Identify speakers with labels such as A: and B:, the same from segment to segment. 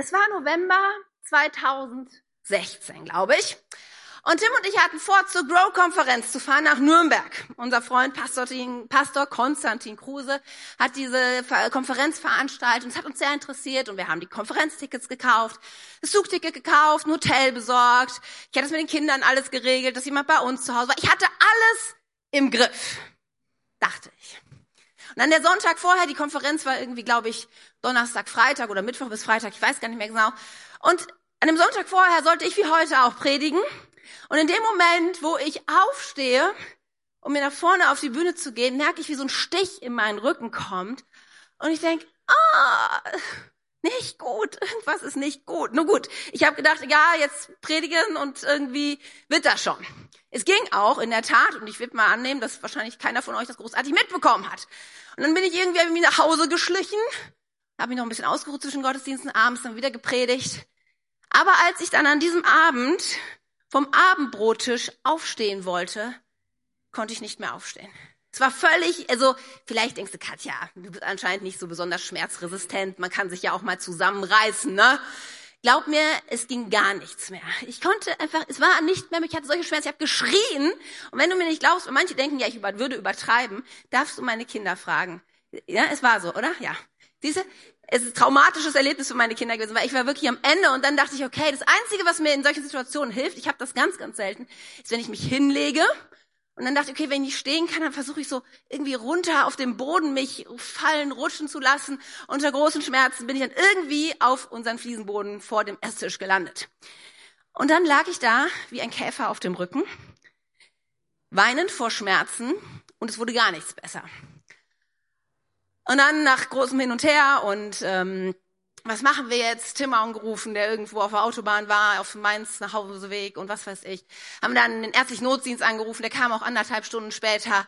A: Es war November 2016, glaube ich. Und Tim und ich hatten vor, zur Grow-Konferenz zu fahren nach Nürnberg. Unser Freund Pastor, Konstantin Kruse hat diese Konferenz veranstaltet und es hat uns sehr interessiert und wir haben die Konferenztickets gekauft, das Zugticket gekauft, ein Hotel besorgt. Ich hatte es mit den Kindern alles geregelt, dass jemand bei uns zu Hause war. Ich hatte alles im Griff, dachte ich. Und dann der Sonntag vorher, die Konferenz war irgendwie, glaube ich, Donnerstag, Freitag oder Mittwoch bis Freitag, ich weiß gar nicht mehr genau. Und an dem Sonntag vorher sollte ich wie heute auch predigen. Und in dem Moment, wo ich aufstehe, um mir nach vorne auf die Bühne zu gehen, merke ich, wie so ein Stich in meinen Rücken kommt. Und ich denke, ah, nicht gut, irgendwas ist nicht gut. Nur gut, ich habe gedacht, ja, jetzt predigen und irgendwie wird das schon. Es ging auch in der Tat, und ich will mal annehmen, dass wahrscheinlich keiner von euch das großartig mitbekommen hat. Und dann bin ich irgendwie, irgendwie nach Hause geschlichen, habe mich noch ein bisschen ausgeruht zwischen Gottesdiensten, abends dann wieder gepredigt. Aber als ich dann an diesem Abend vom Abendbrottisch aufstehen wollte, konnte ich nicht mehr aufstehen. Es war völlig, also vielleicht denkst du, Katja, du bist anscheinend nicht so besonders schmerzresistent, man kann sich ja auch mal zusammenreißen, ne? Glaub mir, es ging gar nichts mehr. Ich konnte einfach, es war nicht mehr, ich hatte solche Schmerzen, ich habe geschrien. Und wenn du mir nicht glaubst, und manche denken, ja, ich würde übertreiben, darfst du meine Kinder fragen. Ja, es war so, oder? Ja. Diese, es ist ein traumatisches Erlebnis für meine Kinder gewesen, weil ich war wirklich am Ende und dann dachte ich, okay, das Einzige, was mir in solchen Situationen hilft, ich habe das ganz, ganz selten, ist, wenn ich mich hinlege und dann dachte ich, okay, wenn ich stehen kann, dann versuche ich so irgendwie runter auf dem Boden mich fallen, rutschen zu lassen. Unter großen Schmerzen bin ich dann irgendwie auf unseren Fliesenboden vor dem Esstisch gelandet. Und dann lag ich da wie ein Käfer auf dem Rücken, weinend vor Schmerzen und es wurde gar nichts besser. Und dann nach großem Hin und Her und ähm, was machen wir jetzt? Tim angerufen, der irgendwo auf der Autobahn war, auf Mainz nach Hauseweg und was weiß ich. Haben dann den ärztlichen Notdienst angerufen, der kam auch anderthalb Stunden später.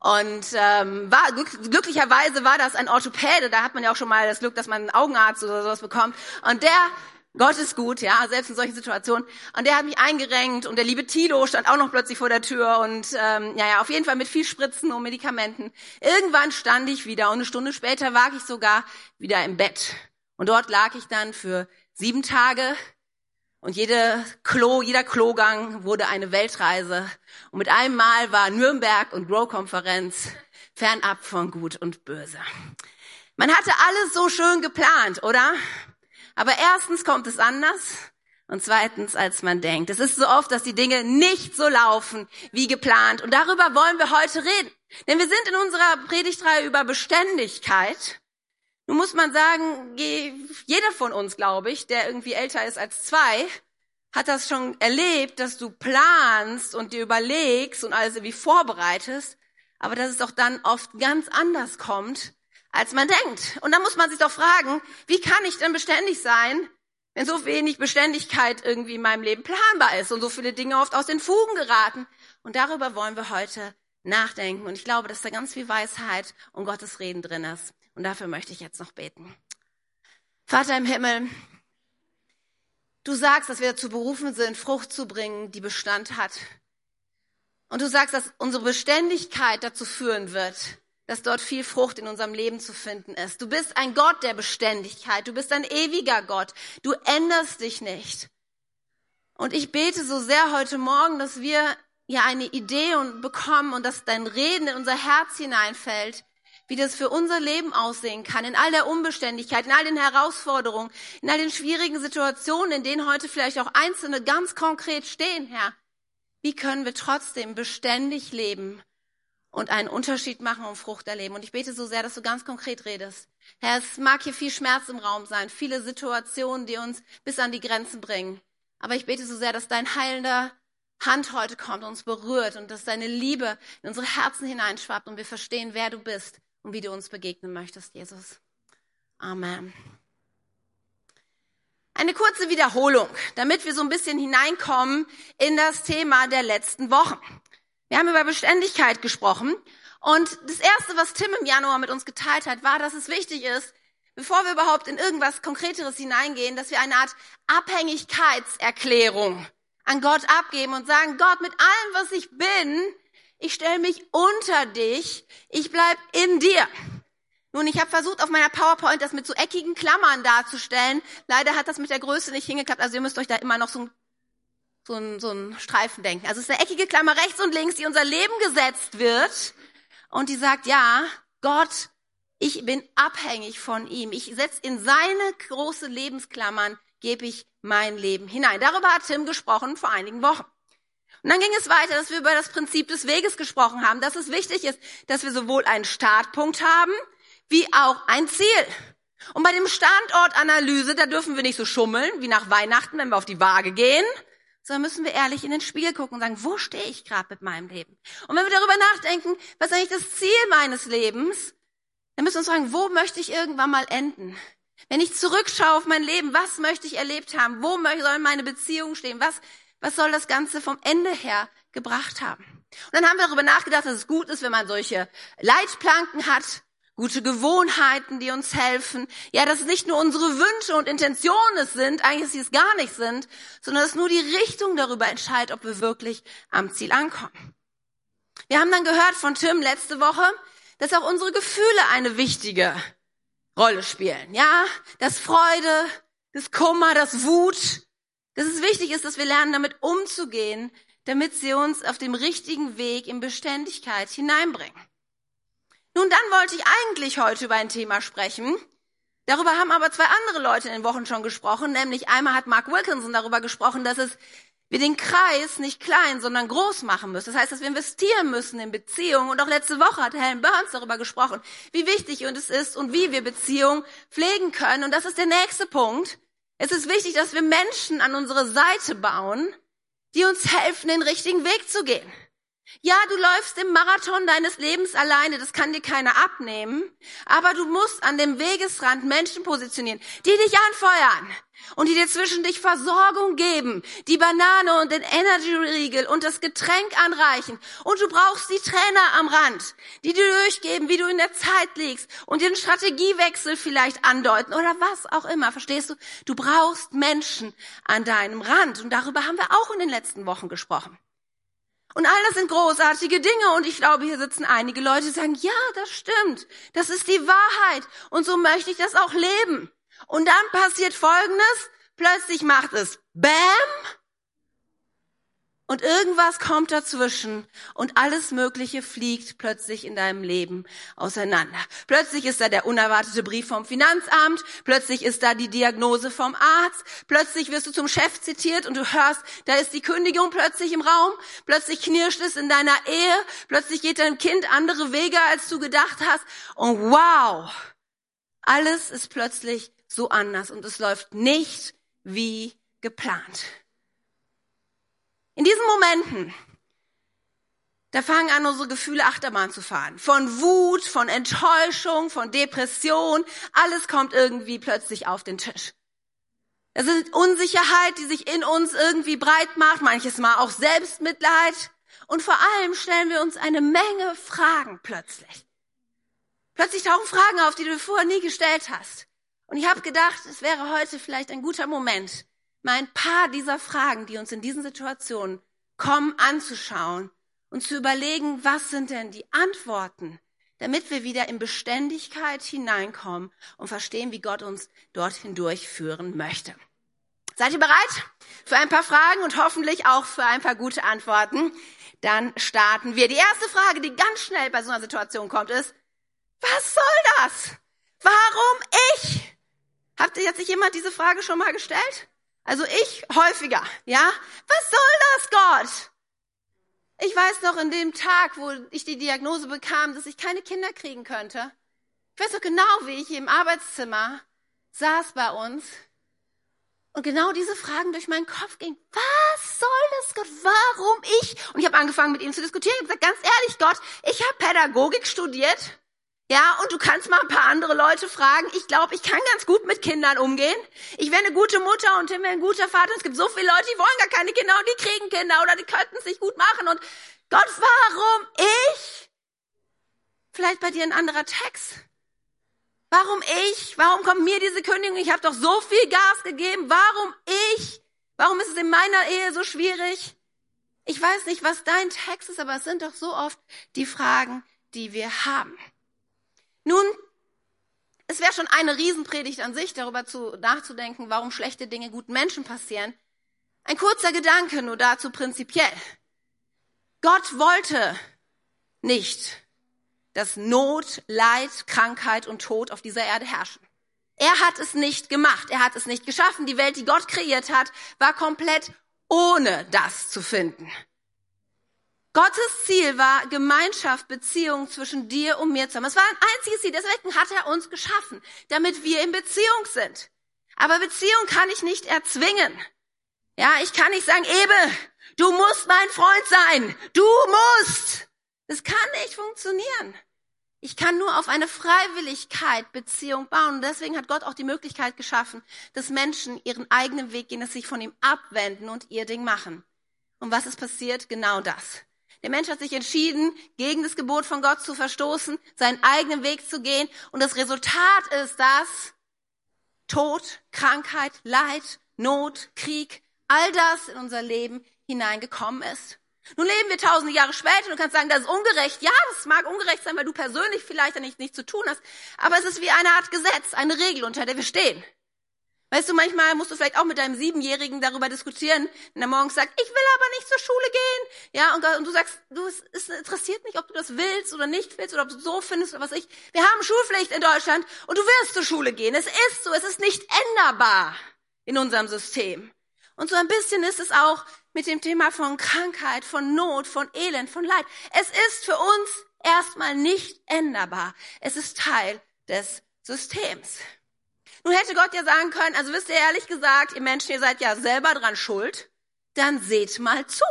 A: Und ähm, war glücklicherweise war das ein Orthopäde, da hat man ja auch schon mal das Glück, dass man einen Augenarzt oder sowas bekommt. Und der, Gott ist gut, ja, selbst in solchen Situationen. Und der hat mich eingerenkt und der liebe Tilo stand auch noch plötzlich vor der Tür und ähm, ja, ja, auf jeden Fall mit viel Spritzen und Medikamenten. Irgendwann stand ich wieder und eine Stunde später war ich sogar wieder im Bett. Und dort lag ich dann für sieben Tage und jede Klo, jeder Klogang wurde eine Weltreise. Und mit einem Mal war Nürnberg und Grow-Konferenz fernab von Gut und Böse. Man hatte alles so schön geplant, oder? Aber erstens kommt es anders und zweitens, als man denkt. Es ist so oft, dass die Dinge nicht so laufen wie geplant. Und darüber wollen wir heute reden. Denn wir sind in unserer Predigtreihe über Beständigkeit. Nun muss man sagen, jeder von uns, glaube ich, der irgendwie älter ist als zwei, hat das schon erlebt, dass du planst und dir überlegst und alles irgendwie vorbereitest, aber dass es doch dann oft ganz anders kommt, als man denkt. Und dann muss man sich doch fragen, wie kann ich denn beständig sein, wenn so wenig Beständigkeit irgendwie in meinem Leben planbar ist und so viele Dinge oft aus den Fugen geraten. Und darüber wollen wir heute nachdenken. Und ich glaube, dass da ganz viel Weisheit und Gottes Reden drin ist. Und dafür möchte ich jetzt noch beten. Vater im Himmel, du sagst, dass wir dazu berufen sind, Frucht zu bringen, die Bestand hat. Und du sagst, dass unsere Beständigkeit dazu führen wird, dass dort viel Frucht in unserem Leben zu finden ist. Du bist ein Gott der Beständigkeit. Du bist ein ewiger Gott. Du änderst dich nicht. Und ich bete so sehr heute Morgen, dass wir ja eine Idee bekommen und dass dein Reden in unser Herz hineinfällt, wie das für unser Leben aussehen kann, in all der Unbeständigkeit, in all den Herausforderungen, in all den schwierigen Situationen, in denen heute vielleicht auch Einzelne ganz konkret stehen, Herr. Wie können wir trotzdem beständig leben und einen Unterschied machen und Frucht erleben? Und ich bete so sehr, dass du ganz konkret redest. Herr, es mag hier viel Schmerz im Raum sein, viele Situationen, die uns bis an die Grenzen bringen. Aber ich bete so sehr, dass dein heilender Hand heute kommt, und uns berührt und dass deine Liebe in unsere Herzen hineinschwappt und wir verstehen, wer du bist und wie du uns begegnen möchtest, Jesus. Amen. Eine kurze Wiederholung, damit wir so ein bisschen hineinkommen in das Thema der letzten Wochen. Wir haben über Beständigkeit gesprochen und das Erste, was Tim im Januar mit uns geteilt hat, war, dass es wichtig ist, bevor wir überhaupt in irgendwas Konkreteres hineingehen, dass wir eine Art Abhängigkeitserklärung an Gott abgeben und sagen, Gott, mit allem, was ich bin, ich stelle mich unter dich, ich bleib in dir. Nun, ich habe versucht, auf meiner PowerPoint das mit so eckigen Klammern darzustellen. Leider hat das mit der Größe nicht hingeklappt. Also ihr müsst euch da immer noch so ein, so ein, so ein Streifen denken. Also es ist eine eckige Klammer rechts und links, die unser Leben gesetzt wird. Und die sagt, ja, Gott, ich bin abhängig von ihm. Ich setze in seine große Lebensklammern, gebe ich mein Leben hinein. Darüber hat Tim gesprochen vor einigen Wochen. Und dann ging es weiter, dass wir über das Prinzip des Weges gesprochen haben, dass es wichtig ist, dass wir sowohl einen Startpunkt haben, wie auch ein Ziel. Und bei dem Standortanalyse, da dürfen wir nicht so schummeln, wie nach Weihnachten, wenn wir auf die Waage gehen, sondern müssen wir ehrlich in den Spiegel gucken und sagen, wo stehe ich gerade mit meinem Leben? Und wenn wir darüber nachdenken, was ist eigentlich das Ziel meines Lebens, dann müssen wir uns fragen, wo möchte ich irgendwann mal enden? Wenn ich zurückschaue auf mein Leben, was möchte ich erlebt haben? Wo sollen meine Beziehungen stehen? Was was soll das Ganze vom Ende her gebracht haben? Und dann haben wir darüber nachgedacht, dass es gut ist, wenn man solche Leitplanken hat, gute Gewohnheiten, die uns helfen. Ja, dass es nicht nur unsere Wünsche und Intentionen sind, eigentlich dass sie es gar nicht sind, sondern dass nur die Richtung darüber entscheidet, ob wir wirklich am Ziel ankommen. Wir haben dann gehört von Tim letzte Woche, dass auch unsere Gefühle eine wichtige Rolle spielen. Ja, das Freude, das Kummer, das Wut, dass es wichtig ist, dass wir lernen, damit umzugehen, damit sie uns auf dem richtigen Weg in Beständigkeit hineinbringen. Nun, dann wollte ich eigentlich heute über ein Thema sprechen. Darüber haben aber zwei andere Leute in den Wochen schon gesprochen, nämlich einmal hat Mark Wilkinson darüber gesprochen, dass es wir den Kreis nicht klein, sondern groß machen müssen. Das heißt, dass wir investieren müssen in Beziehungen. Und auch letzte Woche hat Helen Burns darüber gesprochen, wie wichtig es ist und wie wir Beziehungen pflegen können. Und das ist der nächste Punkt. Es ist wichtig, dass wir Menschen an unsere Seite bauen, die uns helfen, den richtigen Weg zu gehen. Ja, du läufst im Marathon deines Lebens alleine, das kann dir keiner abnehmen, aber du musst an dem Wegesrand Menschen positionieren, die dich anfeuern und die dir zwischen dich Versorgung geben, die Banane und den Energy-Riegel und das Getränk anreichen. Und du brauchst die Trainer am Rand, die dir durchgeben, wie du in der Zeit liegst und den Strategiewechsel vielleicht andeuten oder was auch immer. Verstehst du? Du brauchst Menschen an deinem Rand und darüber haben wir auch in den letzten Wochen gesprochen. Und all das sind großartige Dinge. Und ich glaube, hier sitzen einige Leute, die sagen, ja, das stimmt, das ist die Wahrheit. Und so möchte ich das auch leben. Und dann passiert Folgendes, plötzlich macht es Bam und irgendwas kommt dazwischen. Und alles Mögliche fliegt plötzlich in deinem Leben auseinander. Plötzlich ist da der unerwartete Brief vom Finanzamt, plötzlich ist da die Diagnose vom Arzt, plötzlich wirst du zum Chef zitiert und du hörst, da ist die Kündigung plötzlich im Raum, plötzlich knirscht es in deiner Ehe, plötzlich geht dein Kind andere Wege, als du gedacht hast. Und wow, alles ist plötzlich so anders und es läuft nicht wie geplant. In diesen Momenten, da fangen an, unsere Gefühle Achterbahn zu fahren. Von Wut, von Enttäuschung, von Depression, alles kommt irgendwie plötzlich auf den Tisch. Es ist Unsicherheit, die sich in uns irgendwie breit macht, manches Mal auch Selbstmitleid. Und vor allem stellen wir uns eine Menge Fragen plötzlich. Plötzlich tauchen Fragen auf, die du vorher nie gestellt hast. Und ich habe gedacht, es wäre heute vielleicht ein guter Moment, mal ein paar dieser Fragen, die uns in diesen Situationen kommen, anzuschauen und zu überlegen, was sind denn die Antworten, damit wir wieder in Beständigkeit hineinkommen und verstehen, wie Gott uns dorthin durchführen möchte. Seid ihr bereit für ein paar Fragen und hoffentlich auch für ein paar gute Antworten? Dann starten wir. Die erste Frage, die ganz schnell bei so einer Situation kommt, ist, was soll das? Warum ich? Habt ihr jetzt sich jemand diese Frage schon mal gestellt? Also ich häufiger, ja? Was soll das, Gott? Ich weiß noch in dem Tag, wo ich die Diagnose bekam, dass ich keine Kinder kriegen könnte. Ich weiß noch genau, wie ich im Arbeitszimmer saß bei uns und genau diese Fragen durch meinen Kopf gingen. Was soll das, Gott? Warum ich? Und ich habe angefangen, mit ihm zu diskutieren. Habe gesagt, ganz ehrlich, Gott, ich habe Pädagogik studiert. Ja, und du kannst mal ein paar andere Leute fragen. Ich glaube, ich kann ganz gut mit Kindern umgehen. Ich wäre eine gute Mutter und Tim wäre ein guter Vater. Es gibt so viele Leute, die wollen gar keine Kinder und die kriegen Kinder oder die könnten es nicht gut machen. Und Gott, warum ich? Vielleicht bei dir ein anderer Text. Warum ich? Warum kommt mir diese Kündigung? Ich habe doch so viel Gas gegeben. Warum ich? Warum ist es in meiner Ehe so schwierig? Ich weiß nicht, was dein Text ist, aber es sind doch so oft die Fragen, die wir haben. Nun, es wäre schon eine Riesenpredigt an sich, darüber zu, nachzudenken, warum schlechte Dinge guten Menschen passieren. Ein kurzer Gedanke nur dazu prinzipiell. Gott wollte nicht, dass Not, Leid, Krankheit und Tod auf dieser Erde herrschen. Er hat es nicht gemacht, er hat es nicht geschaffen. Die Welt, die Gott kreiert hat, war komplett ohne das zu finden. Gottes Ziel war Gemeinschaft, Beziehung zwischen dir und mir zu haben. Es war ein einziges Ziel. Deswegen hat er uns geschaffen, damit wir in Beziehung sind. Aber Beziehung kann ich nicht erzwingen. Ja, ich kann nicht sagen, Ebe, du musst mein Freund sein. Du musst. Das kann nicht funktionieren. Ich kann nur auf eine Freiwilligkeit Beziehung bauen. Und deswegen hat Gott auch die Möglichkeit geschaffen, dass Menschen ihren eigenen Weg gehen, dass sich von ihm abwenden und ihr Ding machen. Und was ist passiert? Genau das. Der Mensch hat sich entschieden, gegen das Gebot von Gott zu verstoßen, seinen eigenen Weg zu gehen. Und das Resultat ist, dass Tod, Krankheit, Leid, Not, Krieg, all das in unser Leben hineingekommen ist. Nun leben wir tausende Jahre später und du kannst sagen, das ist ungerecht. Ja, das mag ungerecht sein, weil du persönlich vielleicht da nichts, nichts zu tun hast. Aber es ist wie eine Art Gesetz, eine Regel, unter der wir stehen. Weißt du, manchmal musst du vielleicht auch mit deinem Siebenjährigen darüber diskutieren, wenn er morgens sagt, ich will aber nicht zur Schule gehen. Ja, und, und du sagst, du, es, es interessiert mich, ob du das willst oder nicht willst oder ob du es so findest oder was ich. Wir haben Schulpflicht in Deutschland und du wirst zur Schule gehen. Es ist so, es ist nicht änderbar in unserem System. Und so ein bisschen ist es auch mit dem Thema von Krankheit, von Not, von Elend, von Leid. Es ist für uns erstmal nicht änderbar. Es ist Teil des Systems. Nun hätte Gott ja sagen können, also wisst ihr ehrlich gesagt, ihr Menschen, ihr seid ja selber dran schuld, dann seht mal zu.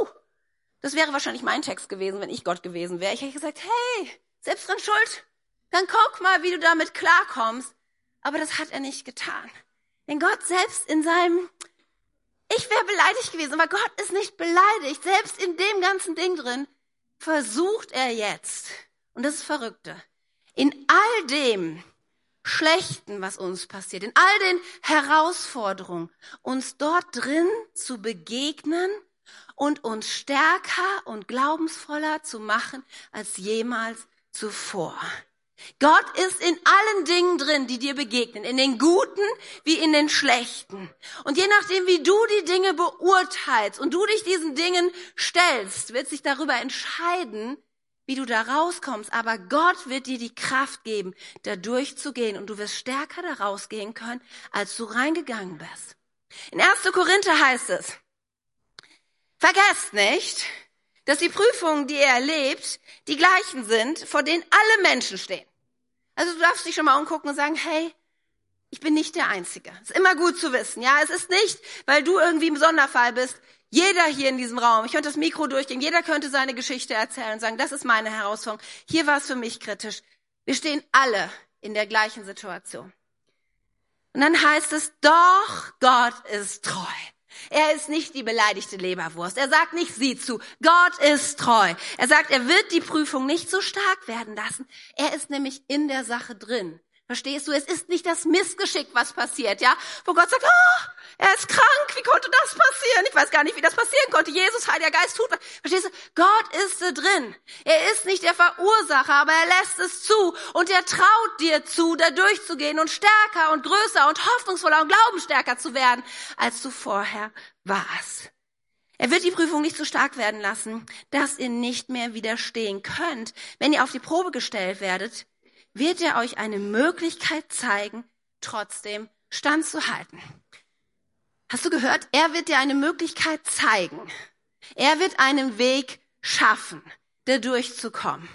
A: Das wäre wahrscheinlich mein Text gewesen, wenn ich Gott gewesen wäre. Ich hätte gesagt, hey, selbst dran schuld, dann guck mal, wie du damit klarkommst. Aber das hat er nicht getan. Denn Gott selbst in seinem, ich wäre beleidigt gewesen, aber Gott ist nicht beleidigt. Selbst in dem ganzen Ding drin versucht er jetzt, und das ist Verrückte, in all dem, Schlechten, was uns passiert, in all den Herausforderungen, uns dort drin zu begegnen und uns stärker und glaubensvoller zu machen als jemals zuvor. Gott ist in allen Dingen drin, die dir begegnen, in den guten wie in den schlechten. Und je nachdem, wie du die Dinge beurteilst und du dich diesen Dingen stellst, wird sich darüber entscheiden, wie du da rauskommst, aber Gott wird dir die Kraft geben, da durchzugehen und du wirst stärker da rausgehen können, als du reingegangen bist. In 1. Korinther heißt es, vergesst nicht, dass die Prüfungen, die ihr erlebt, die gleichen sind, vor denen alle Menschen stehen. Also du darfst dich schon mal umgucken und sagen, hey, ich bin nicht der Einzige. Ist immer gut zu wissen. Ja, es ist nicht, weil du irgendwie im Sonderfall bist. Jeder hier in diesem Raum, ich könnte das Mikro durchgehen, jeder könnte seine Geschichte erzählen und sagen, das ist meine Herausforderung. Hier war es für mich kritisch. Wir stehen alle in der gleichen Situation. Und dann heißt es, doch Gott ist treu. Er ist nicht die beleidigte Leberwurst. Er sagt nicht sieh zu. Gott ist treu. Er sagt, er wird die Prüfung nicht so stark werden lassen. Er ist nämlich in der Sache drin. Verstehst du? Es ist nicht das Missgeschick, was passiert, ja? Wo Gott sagt, oh, er ist krank, wie konnte das passieren? Ich weiß gar nicht, wie das passieren konnte. Jesus, Heiliger Geist, tut was. Verstehst du? Gott ist da drin. Er ist nicht der Verursacher, aber er lässt es zu und er traut dir zu, da durchzugehen und stärker und größer und hoffnungsvoller und glaubensstärker zu werden, als du vorher warst. Er wird die Prüfung nicht so stark werden lassen, dass ihr nicht mehr widerstehen könnt, wenn ihr auf die Probe gestellt werdet, wird er euch eine Möglichkeit zeigen, trotzdem standzuhalten. Hast du gehört? Er wird dir eine Möglichkeit zeigen. Er wird einen Weg schaffen, da durchzukommen.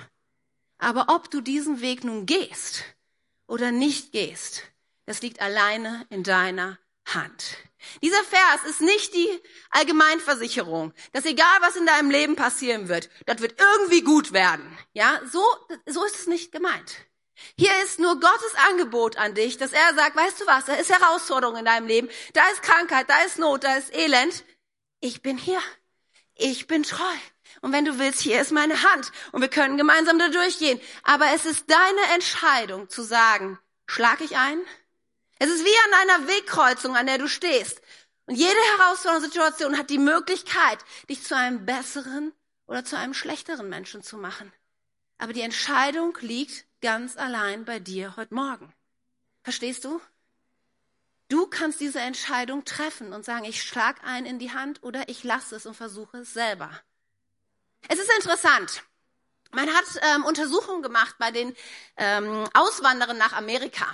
A: Aber ob du diesen Weg nun gehst oder nicht gehst, das liegt alleine in deiner Hand. Dieser Vers ist nicht die Allgemeinversicherung, dass egal was in deinem Leben passieren wird, das wird irgendwie gut werden. Ja, so, so ist es nicht gemeint. Hier ist nur Gottes Angebot an dich, dass er sagt, weißt du was, da ist Herausforderung in deinem Leben, da ist Krankheit, da ist Not, da ist Elend. Ich bin hier. Ich bin treu. Und wenn du willst, hier ist meine Hand und wir können gemeinsam da durchgehen. Aber es ist deine Entscheidung zu sagen, schlag ich ein? Es ist wie an einer Wegkreuzung, an der du stehst. Und jede herausfordernde Situation hat die Möglichkeit, dich zu einem besseren oder zu einem schlechteren Menschen zu machen. Aber die Entscheidung liegt ganz allein bei dir heute Morgen. Verstehst du? Du kannst diese Entscheidung treffen und sagen, ich schlag einen in die Hand oder ich lasse es und versuche es selber. Es ist interessant. Man hat ähm, Untersuchungen gemacht bei den ähm, Auswanderern nach Amerika.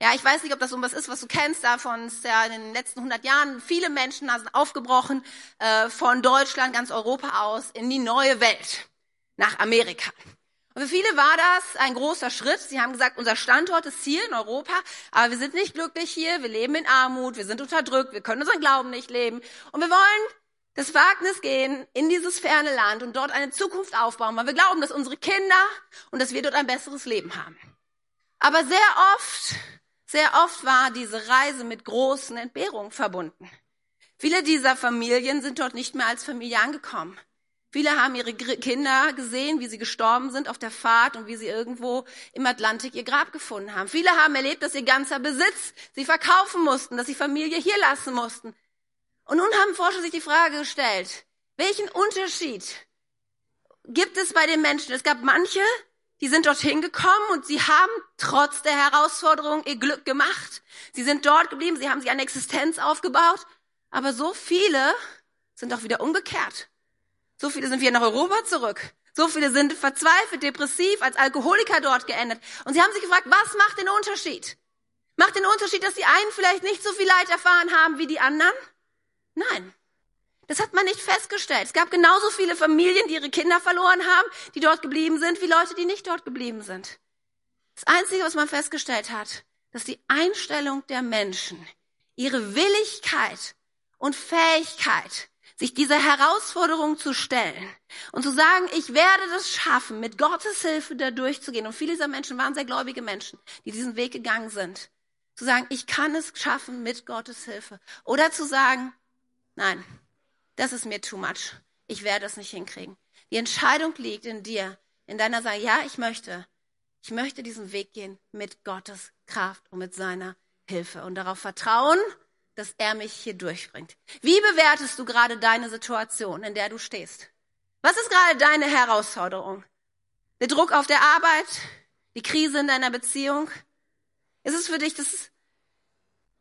A: Ja, ich weiß nicht, ob das so was ist, was du kennst. Davon ist ja in den letzten 100 Jahren viele Menschen sind aufgebrochen äh, von Deutschland, ganz Europa aus in die neue Welt, nach Amerika. Und für viele war das ein großer Schritt. Sie haben gesagt, unser Standort ist hier in Europa, aber wir sind nicht glücklich hier, wir leben in Armut, wir sind unterdrückt, wir können unseren Glauben nicht leben. Und wir wollen das Wagnis gehen in dieses ferne Land und dort eine Zukunft aufbauen, weil wir glauben, dass unsere Kinder und dass wir dort ein besseres Leben haben. Aber sehr oft, sehr oft war diese Reise mit großen Entbehrungen verbunden. Viele dieser Familien sind dort nicht mehr als Familie angekommen. Viele haben ihre Kinder gesehen, wie sie gestorben sind auf der Fahrt und wie sie irgendwo im Atlantik ihr Grab gefunden haben. Viele haben erlebt, dass ihr ganzer Besitz sie verkaufen mussten, dass sie Familie hier lassen mussten. Und nun haben Forscher sich die Frage gestellt, welchen Unterschied gibt es bei den Menschen? Es gab manche, die sind dorthin gekommen und sie haben trotz der Herausforderung ihr Glück gemacht. Sie sind dort geblieben, sie haben sich eine Existenz aufgebaut. Aber so viele sind auch wieder umgekehrt. So viele sind wieder nach Europa zurück. So viele sind verzweifelt, depressiv, als Alkoholiker dort geendet. Und sie haben sich gefragt, was macht den Unterschied? Macht den Unterschied, dass die einen vielleicht nicht so viel Leid erfahren haben wie die anderen? Nein. Das hat man nicht festgestellt. Es gab genauso viele Familien, die ihre Kinder verloren haben, die dort geblieben sind, wie Leute, die nicht dort geblieben sind. Das Einzige, was man festgestellt hat, dass die Einstellung der Menschen, ihre Willigkeit und Fähigkeit, sich dieser Herausforderung zu stellen und zu sagen, ich werde das schaffen, mit Gottes Hilfe da durchzugehen. Und viele dieser Menschen waren sehr gläubige Menschen, die diesen Weg gegangen sind. Zu sagen, ich kann es schaffen mit Gottes Hilfe. Oder zu sagen, nein, das ist mir too much. Ich werde es nicht hinkriegen. Die Entscheidung liegt in dir, in deiner Sache, ja, ich möchte. Ich möchte diesen Weg gehen mit Gottes Kraft und mit seiner Hilfe und darauf vertrauen, dass er mich hier durchbringt. Wie bewertest du gerade deine Situation, in der du stehst? Was ist gerade deine Herausforderung? Der Druck auf der Arbeit? Die Krise in deiner Beziehung? Ist es für dich das,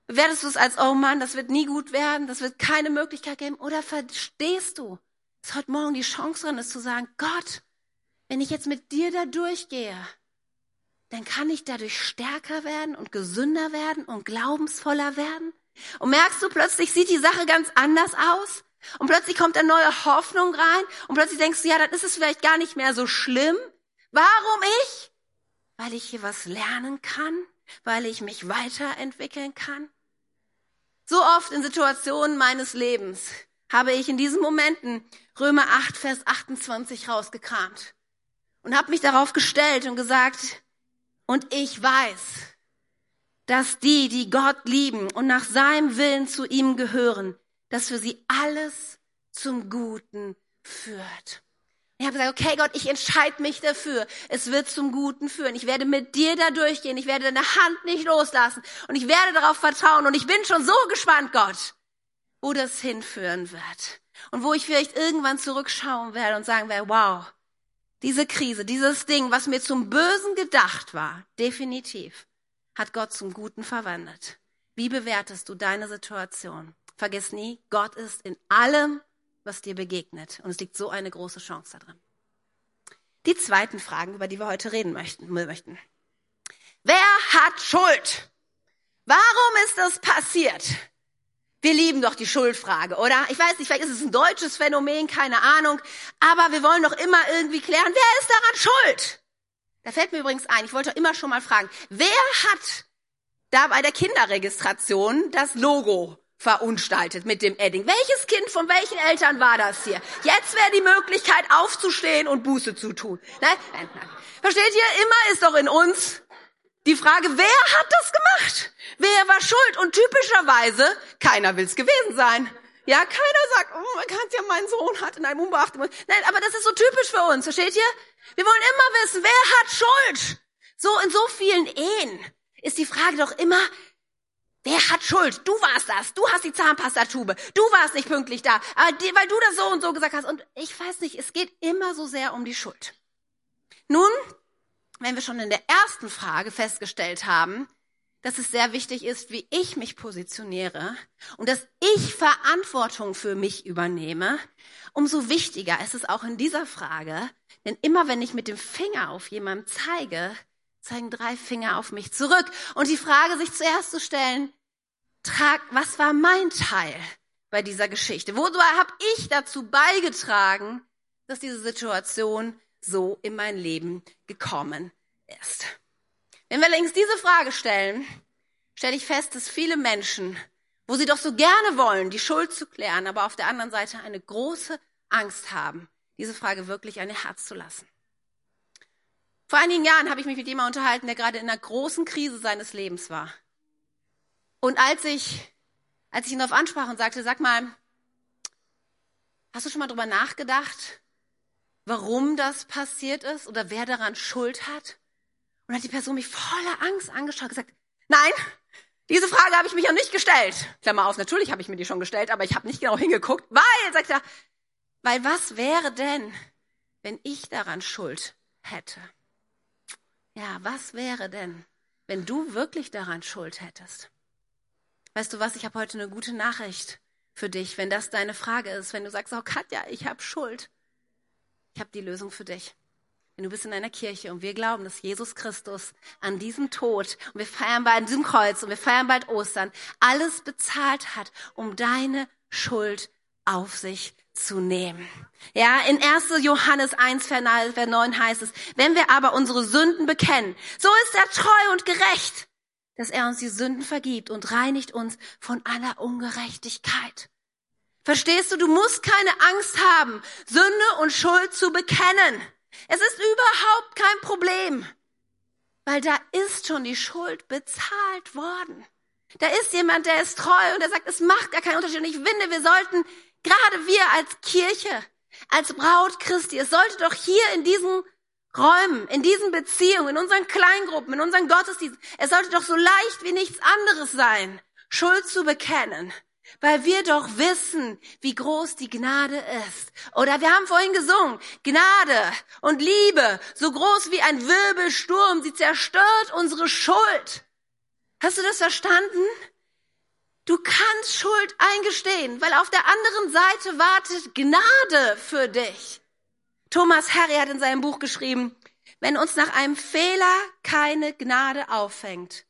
A: bewertest du es als, oh Mann, das wird nie gut werden, das wird keine Möglichkeit geben? Oder verstehst du, dass heute Morgen die Chance drin ist zu sagen, Gott, wenn ich jetzt mit dir da durchgehe, dann kann ich dadurch stärker werden und gesünder werden und glaubensvoller werden? Und merkst du, plötzlich sieht die Sache ganz anders aus. Und plötzlich kommt da neue Hoffnung rein. Und plötzlich denkst du, ja, dann ist es vielleicht gar nicht mehr so schlimm. Warum ich? Weil ich hier was lernen kann. Weil ich mich weiterentwickeln kann. So oft in Situationen meines Lebens habe ich in diesen Momenten Römer 8, Vers 28 rausgekramt. Und habe mich darauf gestellt und gesagt, und ich weiß, dass die, die Gott lieben und nach seinem Willen zu ihm gehören, dass für sie alles zum Guten führt. Ich habe gesagt, okay Gott, ich entscheide mich dafür. Es wird zum Guten führen. Ich werde mit dir da durchgehen. Ich werde deine Hand nicht loslassen. Und ich werde darauf vertrauen. Und ich bin schon so gespannt, Gott, wo das hinführen wird. Und wo ich vielleicht irgendwann zurückschauen werde und sagen werde, wow, diese Krise, dieses Ding, was mir zum Bösen gedacht war, definitiv, hat Gott zum Guten verwandelt. Wie bewertest du deine Situation? Vergiss nie, Gott ist in allem, was dir begegnet. Und es liegt so eine große Chance da drin. Die zweiten Fragen, über die wir heute reden möchten. möchten. Wer hat Schuld? Warum ist das passiert? Wir lieben doch die Schuldfrage, oder? Ich weiß nicht, vielleicht ist es ein deutsches Phänomen, keine Ahnung. Aber wir wollen doch immer irgendwie klären, wer ist daran schuld? Da fällt mir übrigens ein, ich wollte immer schon mal fragen, wer hat da bei der Kinderregistration das Logo verunstaltet mit dem Edding? Welches Kind von welchen Eltern war das hier? Jetzt wäre die Möglichkeit aufzustehen und Buße zu tun. Nein, nein, nein. Versteht ihr? Immer ist doch in uns die Frage, wer hat das gemacht? Wer war schuld? Und typischerweise, keiner will es gewesen sein. Ja, keiner sagt, oh, man kann ja, mein Sohn hat in einem unbeachteten Nein, aber das ist so typisch für uns, versteht ihr? Wir wollen immer wissen, wer hat Schuld? So in so vielen Ehen ist die Frage doch immer, wer hat Schuld? Du warst das. Du hast die Zahnpastatube. Du warst nicht pünktlich da, weil du das so und so gesagt hast. Und ich weiß nicht, es geht immer so sehr um die Schuld. Nun, wenn wir schon in der ersten Frage festgestellt haben, dass es sehr wichtig ist, wie ich mich positioniere und dass ich Verantwortung für mich übernehme, umso wichtiger ist es auch in dieser Frage, denn immer wenn ich mit dem Finger auf jemanden zeige, zeigen drei Finger auf mich zurück. Und die Frage sich zuerst zu stellen, trag, was war mein Teil bei dieser Geschichte? Wozu habe ich dazu beigetragen, dass diese Situation so in mein Leben gekommen ist? Wenn wir längst diese Frage stellen, stelle ich fest, dass viele Menschen, wo sie doch so gerne wollen, die Schuld zu klären, aber auf der anderen Seite eine große Angst haben, diese Frage wirklich an ihr Herz zu lassen. Vor einigen Jahren habe ich mich mit jemandem unterhalten, der gerade in einer großen Krise seines Lebens war. Und als ich, als ich ihn darauf ansprach und sagte, sag mal, hast du schon mal drüber nachgedacht, warum das passiert ist oder wer daran Schuld hat? Und hat die Person mich voller Angst angeschaut und gesagt, nein, diese Frage habe ich mich auch nicht gestellt. Klammer auf, natürlich habe ich mir die schon gestellt, aber ich habe nicht genau hingeguckt, weil, sagt er, weil was wäre denn, wenn ich daran Schuld hätte? Ja, was wäre denn, wenn du wirklich daran Schuld hättest? Weißt du was, ich habe heute eine gute Nachricht für dich, wenn das deine Frage ist, wenn du sagst, oh Katja, ich habe Schuld. Ich habe die Lösung für dich. Wenn du bist in einer Kirche und wir glauben, dass Jesus Christus an diesem Tod und wir feiern bald an diesem Kreuz und wir feiern bald Ostern, alles bezahlt hat, um deine Schuld auf sich zu nehmen. Ja, in 1. Johannes 1, Vers 9 heißt es, wenn wir aber unsere Sünden bekennen, so ist er treu und gerecht, dass er uns die Sünden vergibt und reinigt uns von aller Ungerechtigkeit. Verstehst du, du musst keine Angst haben, Sünde und Schuld zu bekennen. Es ist überhaupt kein Problem, weil da ist schon die Schuld bezahlt worden. Da ist jemand, der ist treu und der sagt, es macht gar keinen Unterschied. Und ich finde, wir sollten, gerade wir als Kirche, als Braut Christi, es sollte doch hier in diesen Räumen, in diesen Beziehungen, in unseren Kleingruppen, in unseren Gottesdiensten, es sollte doch so leicht wie nichts anderes sein, Schuld zu bekennen weil wir doch wissen, wie groß die Gnade ist. Oder wir haben vorhin gesungen, Gnade und Liebe, so groß wie ein Wirbelsturm, sie zerstört unsere Schuld. Hast du das verstanden? Du kannst Schuld eingestehen, weil auf der anderen Seite wartet Gnade für dich. Thomas Harry hat in seinem Buch geschrieben, wenn uns nach einem Fehler keine Gnade auffängt,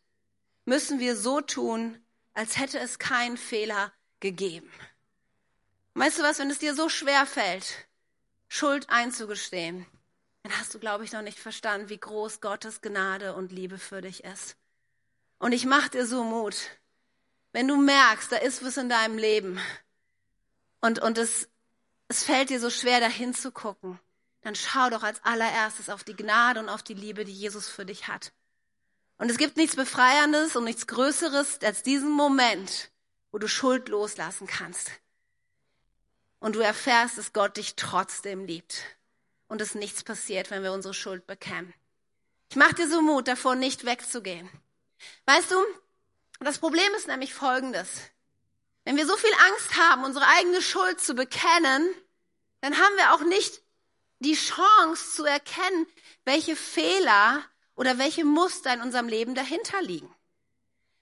A: müssen wir so tun, als hätte es keinen Fehler gegeben. Weißt du was, wenn es dir so schwer fällt, Schuld einzugestehen, dann hast du, glaube ich, noch nicht verstanden, wie groß Gottes Gnade und Liebe für dich ist. Und ich mach dir so Mut, wenn du merkst, da ist was in deinem Leben und, und es, es fällt dir so schwer, dahin zu gucken, dann schau doch als allererstes auf die Gnade und auf die Liebe, die Jesus für dich hat. Und es gibt nichts Befreiendes und nichts Größeres als diesen Moment, wo du Schuld loslassen kannst. Und du erfährst, dass Gott dich trotzdem liebt. Und dass nichts passiert, wenn wir unsere Schuld bekennen. Ich mache dir so Mut, davor nicht wegzugehen. Weißt du, das Problem ist nämlich folgendes. Wenn wir so viel Angst haben, unsere eigene Schuld zu bekennen, dann haben wir auch nicht die Chance zu erkennen, welche Fehler oder welche Muster in unserem Leben dahinter liegen.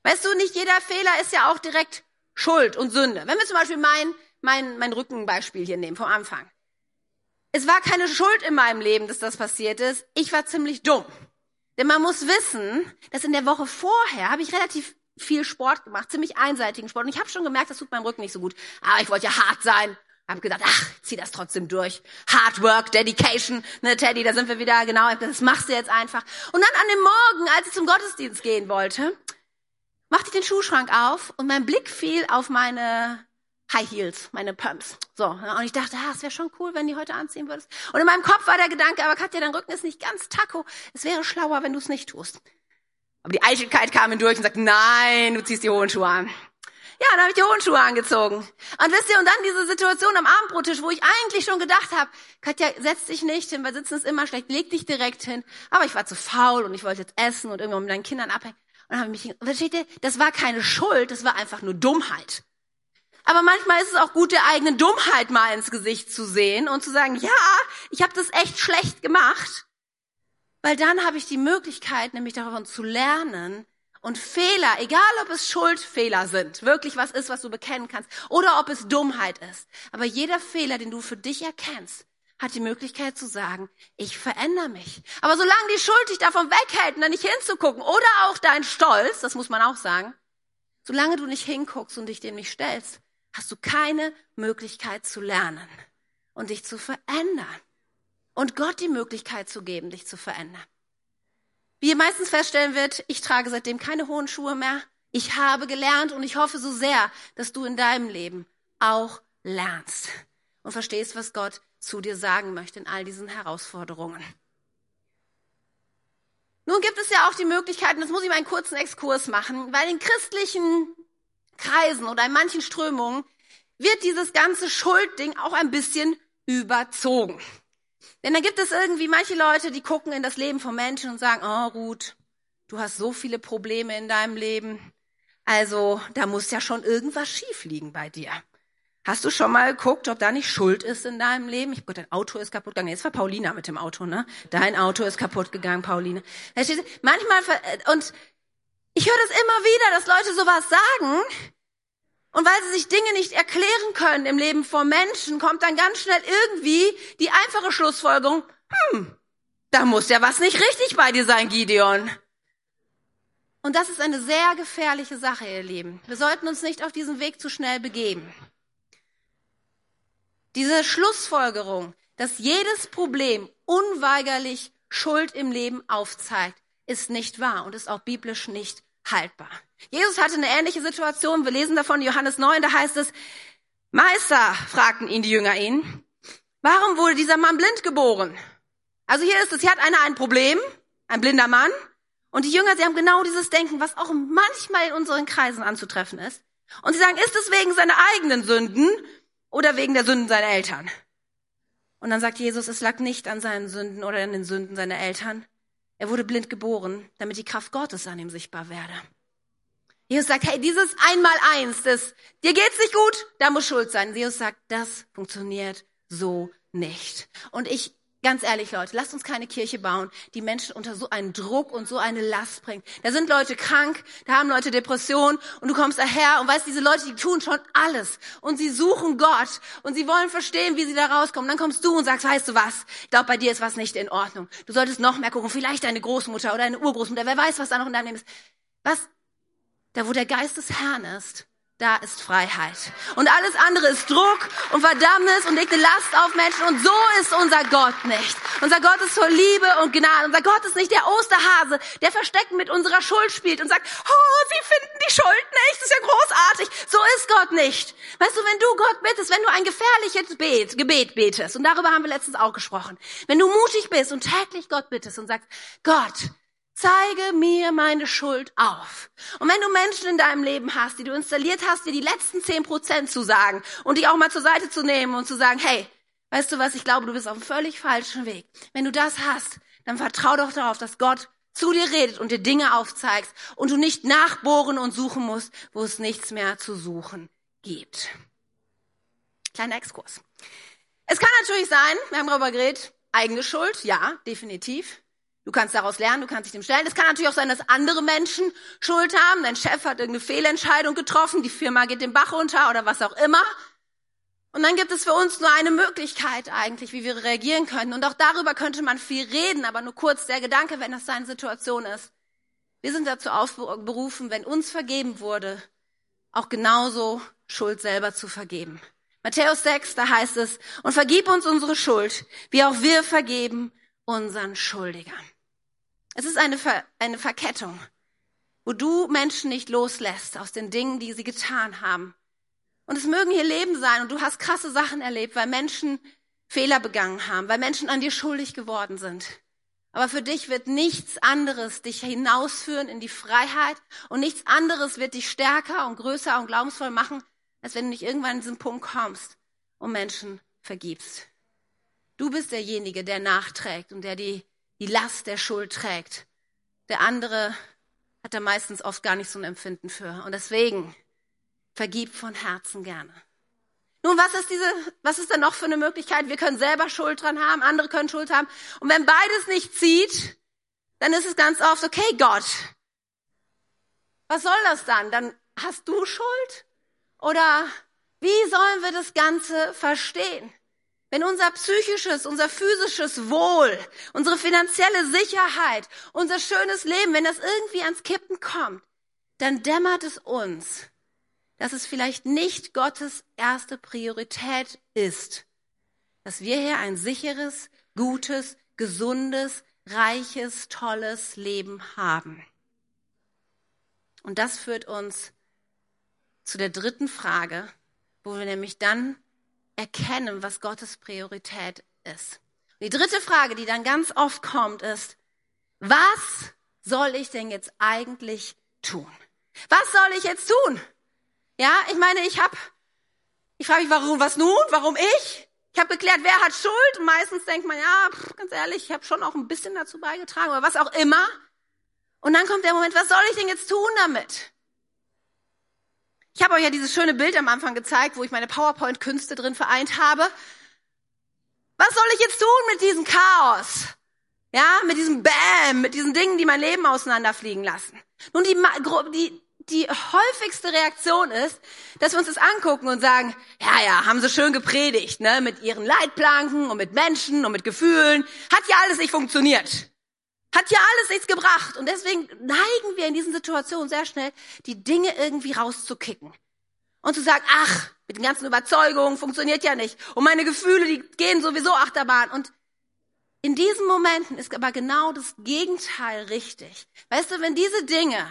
A: Weißt du, nicht jeder Fehler ist ja auch direkt Schuld und Sünde. Wenn wir zum Beispiel mein, mein, mein Rückenbeispiel hier nehmen vom Anfang. Es war keine Schuld in meinem Leben, dass das passiert ist. Ich war ziemlich dumm. Denn man muss wissen, dass in der Woche vorher habe ich relativ viel Sport gemacht, ziemlich einseitigen Sport. Und ich habe schon gemerkt, das tut meinem Rücken nicht so gut. Aber ich wollte ja hart sein. Hab gedacht, ach, zieh das trotzdem durch. Hard Work, Dedication, ne, Teddy, da sind wir wieder, genau, das machst du jetzt einfach. Und dann an dem Morgen, als ich zum Gottesdienst gehen wollte, machte ich den Schuhschrank auf und mein Blick fiel auf meine High Heels, meine Pumps. So, und ich dachte, ah, es wäre schon cool, wenn die heute anziehen würdest. Und in meinem Kopf war der Gedanke, aber Katja, dein Rücken ist nicht ganz taco. Es wäre schlauer, wenn du es nicht tust. Aber die Eitelkeit kam hindurch und sagte, nein, du ziehst die hohen Schuhe an. Ja, dann habe ich die hohen Schuhe angezogen. Und wisst ihr, und dann diese Situation am Abendbrottisch, wo ich eigentlich schon gedacht habe, Katja, setz dich nicht hin, weil Sitzen ist immer schlecht, leg dich direkt hin. Aber ich war zu faul und ich wollte jetzt essen und irgendwann mit deinen Kindern abhängen. Und habe mich, versteht ihr, das war keine Schuld, das war einfach nur Dummheit. Aber manchmal ist es auch gut, der eigenen Dummheit mal ins Gesicht zu sehen und zu sagen, ja, ich habe das echt schlecht gemacht. Weil dann habe ich die Möglichkeit, nämlich davon zu lernen Und Fehler, egal ob es Schuldfehler sind, wirklich was ist, was du bekennen kannst, oder ob es Dummheit ist. Aber jeder Fehler, den du für dich erkennst, hat die Möglichkeit zu sagen, ich verändere mich. Aber solange die Schuld dich davon weghält, da nicht hinzugucken, oder auch dein Stolz, das muss man auch sagen, solange du nicht hinguckst und dich dem nicht stellst, hast du keine Möglichkeit zu lernen und dich zu verändern. Und Gott die Möglichkeit zu geben, dich zu verändern. Wie ihr meistens feststellen wird, ich trage seitdem keine hohen Schuhe mehr. Ich habe gelernt und ich hoffe so sehr, dass du in deinem Leben auch lernst und verstehst, was Gott zu dir sagen möchte in all diesen Herausforderungen. Nun gibt es ja auch die Möglichkeiten, das muss ich mal einen kurzen Exkurs machen, weil in christlichen Kreisen oder in manchen Strömungen wird dieses ganze Schuldding auch ein bisschen überzogen. Denn da gibt es irgendwie manche Leute, die gucken in das Leben von Menschen und sagen, oh Ruth, du hast so viele Probleme in deinem Leben. Also da muss ja schon irgendwas schief liegen bei dir. Hast du schon mal geguckt, ob da nicht Schuld ist in deinem Leben? Ich Gott, dein Auto ist kaputt gegangen. Jetzt war Paulina mit dem Auto, ne? Dein Auto ist kaputt gegangen, Pauline. Manchmal, und ich höre das immer wieder, dass Leute sowas sagen. Und weil sie sich Dinge nicht erklären können im Leben von Menschen, kommt dann ganz schnell irgendwie die einfache Schlussfolgerung, hm, da muss ja was nicht richtig bei dir sein, Gideon. Und das ist eine sehr gefährliche Sache, ihr Lieben. Wir sollten uns nicht auf diesen Weg zu schnell begeben. Diese Schlussfolgerung, dass jedes Problem unweigerlich Schuld im Leben aufzeigt, ist nicht wahr und ist auch biblisch nicht haltbar. Jesus hatte eine ähnliche Situation. Wir lesen davon Johannes 9, da heißt es, Meister, fragten ihn die Jünger ihn, warum wurde dieser Mann blind geboren? Also hier ist es, hier hat einer ein Problem, ein blinder Mann, und die Jünger, sie haben genau dieses Denken, was auch manchmal in unseren Kreisen anzutreffen ist. Und sie sagen, ist es wegen seiner eigenen Sünden oder wegen der Sünden seiner Eltern. Und dann sagt Jesus, es lag nicht an seinen Sünden oder an den Sünden seiner Eltern. Er wurde blind geboren, damit die Kraft Gottes an ihm sichtbar werde. Jesus sagt, hey, dieses Einmaleins, das, dir geht's nicht gut, da muss Schuld sein. Jesus sagt, das funktioniert so nicht. Und ich Ganz ehrlich, Leute, lasst uns keine Kirche bauen, die Menschen unter so einen Druck und so eine Last bringt. Da sind Leute krank, da haben Leute Depressionen und du kommst daher und weißt, diese Leute, die tun schon alles und sie suchen Gott und sie wollen verstehen, wie sie da rauskommen. Dann kommst du und sagst, weißt du was? Ich glaube, bei dir ist was nicht in Ordnung. Du solltest noch mehr gucken, vielleicht deine Großmutter oder deine Urgroßmutter, wer weiß, was da noch in deinem Leben ist. Was? Da, wo der Geist des Herrn ist, da ist Freiheit. Und alles andere ist Druck und Verdammnis und legt eine Last auf Menschen. Und so ist unser Gott nicht. Unser Gott ist voll Liebe und Gnade. Unser Gott ist nicht der Osterhase, der versteckt mit unserer Schuld spielt und sagt, oh, Sie finden die Schuld nicht. Das ist ja großartig. So ist Gott nicht. Weißt du, wenn du Gott bittest, wenn du ein gefährliches Bet, Gebet betest, und darüber haben wir letztens auch gesprochen, wenn du mutig bist und täglich Gott bittest und sagst, Gott, Zeige mir meine Schuld auf. Und wenn du Menschen in deinem Leben hast, die du installiert hast, dir die letzten zehn Prozent zu sagen und dich auch mal zur Seite zu nehmen und zu sagen, hey, weißt du was, ich glaube, du bist auf einem völlig falschen Weg. Wenn du das hast, dann vertrau doch darauf, dass Gott zu dir redet und dir Dinge aufzeigst und du nicht nachbohren und suchen musst, wo es nichts mehr zu suchen gibt. Kleiner Exkurs. Es kann natürlich sein, wir haben darüber geredet, eigene Schuld, ja, definitiv. Du kannst daraus lernen, du kannst dich dem stellen. Es kann natürlich auch sein, dass andere Menschen Schuld haben. Dein Chef hat irgendeine Fehlentscheidung getroffen, die Firma geht den Bach runter oder was auch immer. Und dann gibt es für uns nur eine Möglichkeit eigentlich, wie wir reagieren können. Und auch darüber könnte man viel reden, aber nur kurz der Gedanke, wenn das seine Situation ist. Wir sind dazu aufberufen, wenn uns vergeben wurde, auch genauso Schuld selber zu vergeben. Matthäus 6, da heißt es, und vergib uns unsere Schuld, wie auch wir vergeben unseren Schuldigern. Es ist eine, Ver eine Verkettung, wo du Menschen nicht loslässt aus den Dingen, die sie getan haben. Und es mögen hier Leben sein und du hast krasse Sachen erlebt, weil Menschen Fehler begangen haben, weil Menschen an dir schuldig geworden sind. Aber für dich wird nichts anderes dich hinausführen in die Freiheit und nichts anderes wird dich stärker und größer und glaubensvoll machen, als wenn du nicht irgendwann in diesen Punkt kommst und Menschen vergibst. Du bist derjenige, der nachträgt und der die die Last der Schuld trägt. Der andere hat da meistens oft gar nicht so ein Empfinden für. Und deswegen vergib von Herzen gerne. Nun, was ist diese, was ist da noch für eine Möglichkeit? Wir können selber Schuld dran haben, andere können Schuld haben. Und wenn beides nicht zieht, dann ist es ganz oft, okay, Gott, Was soll das dann? Dann hast du Schuld? Oder wie sollen wir das Ganze verstehen? Wenn unser psychisches, unser physisches Wohl, unsere finanzielle Sicherheit, unser schönes Leben, wenn das irgendwie ans Kippen kommt, dann dämmert es uns, dass es vielleicht nicht Gottes erste Priorität ist, dass wir hier ein sicheres, gutes, gesundes, reiches, tolles Leben haben. Und das führt uns zu der dritten Frage, wo wir nämlich dann erkennen, was Gottes Priorität ist. Die dritte Frage, die dann ganz oft kommt, ist, was soll ich denn jetzt eigentlich tun? Was soll ich jetzt tun? Ja, ich meine, ich habe, ich frage mich, warum, was nun? Warum ich? Ich habe geklärt, wer hat Schuld? Und meistens denkt man, ja, ganz ehrlich, ich habe schon auch ein bisschen dazu beigetragen oder was auch immer. Und dann kommt der Moment, was soll ich denn jetzt tun damit? Ich habe euch ja dieses schöne Bild am Anfang gezeigt, wo ich meine PowerPoint-Künste drin vereint habe. Was soll ich jetzt tun mit diesem Chaos? Ja, mit diesem Bam, mit diesen Dingen, die mein Leben auseinanderfliegen lassen. Nun, die, die, die häufigste Reaktion ist, dass wir uns das angucken und sagen, ja, ja, haben sie schön gepredigt, ne, mit ihren Leitplanken und mit Menschen und mit Gefühlen. Hat ja alles nicht funktioniert. Hat ja alles nichts gebracht. Und deswegen neigen wir in diesen Situationen sehr schnell, die Dinge irgendwie rauszukicken. Und zu sagen, ach, mit den ganzen Überzeugungen funktioniert ja nicht. Und meine Gefühle, die gehen sowieso Achterbahn. Und in diesen Momenten ist aber genau das Gegenteil richtig. Weißt du, wenn diese Dinge,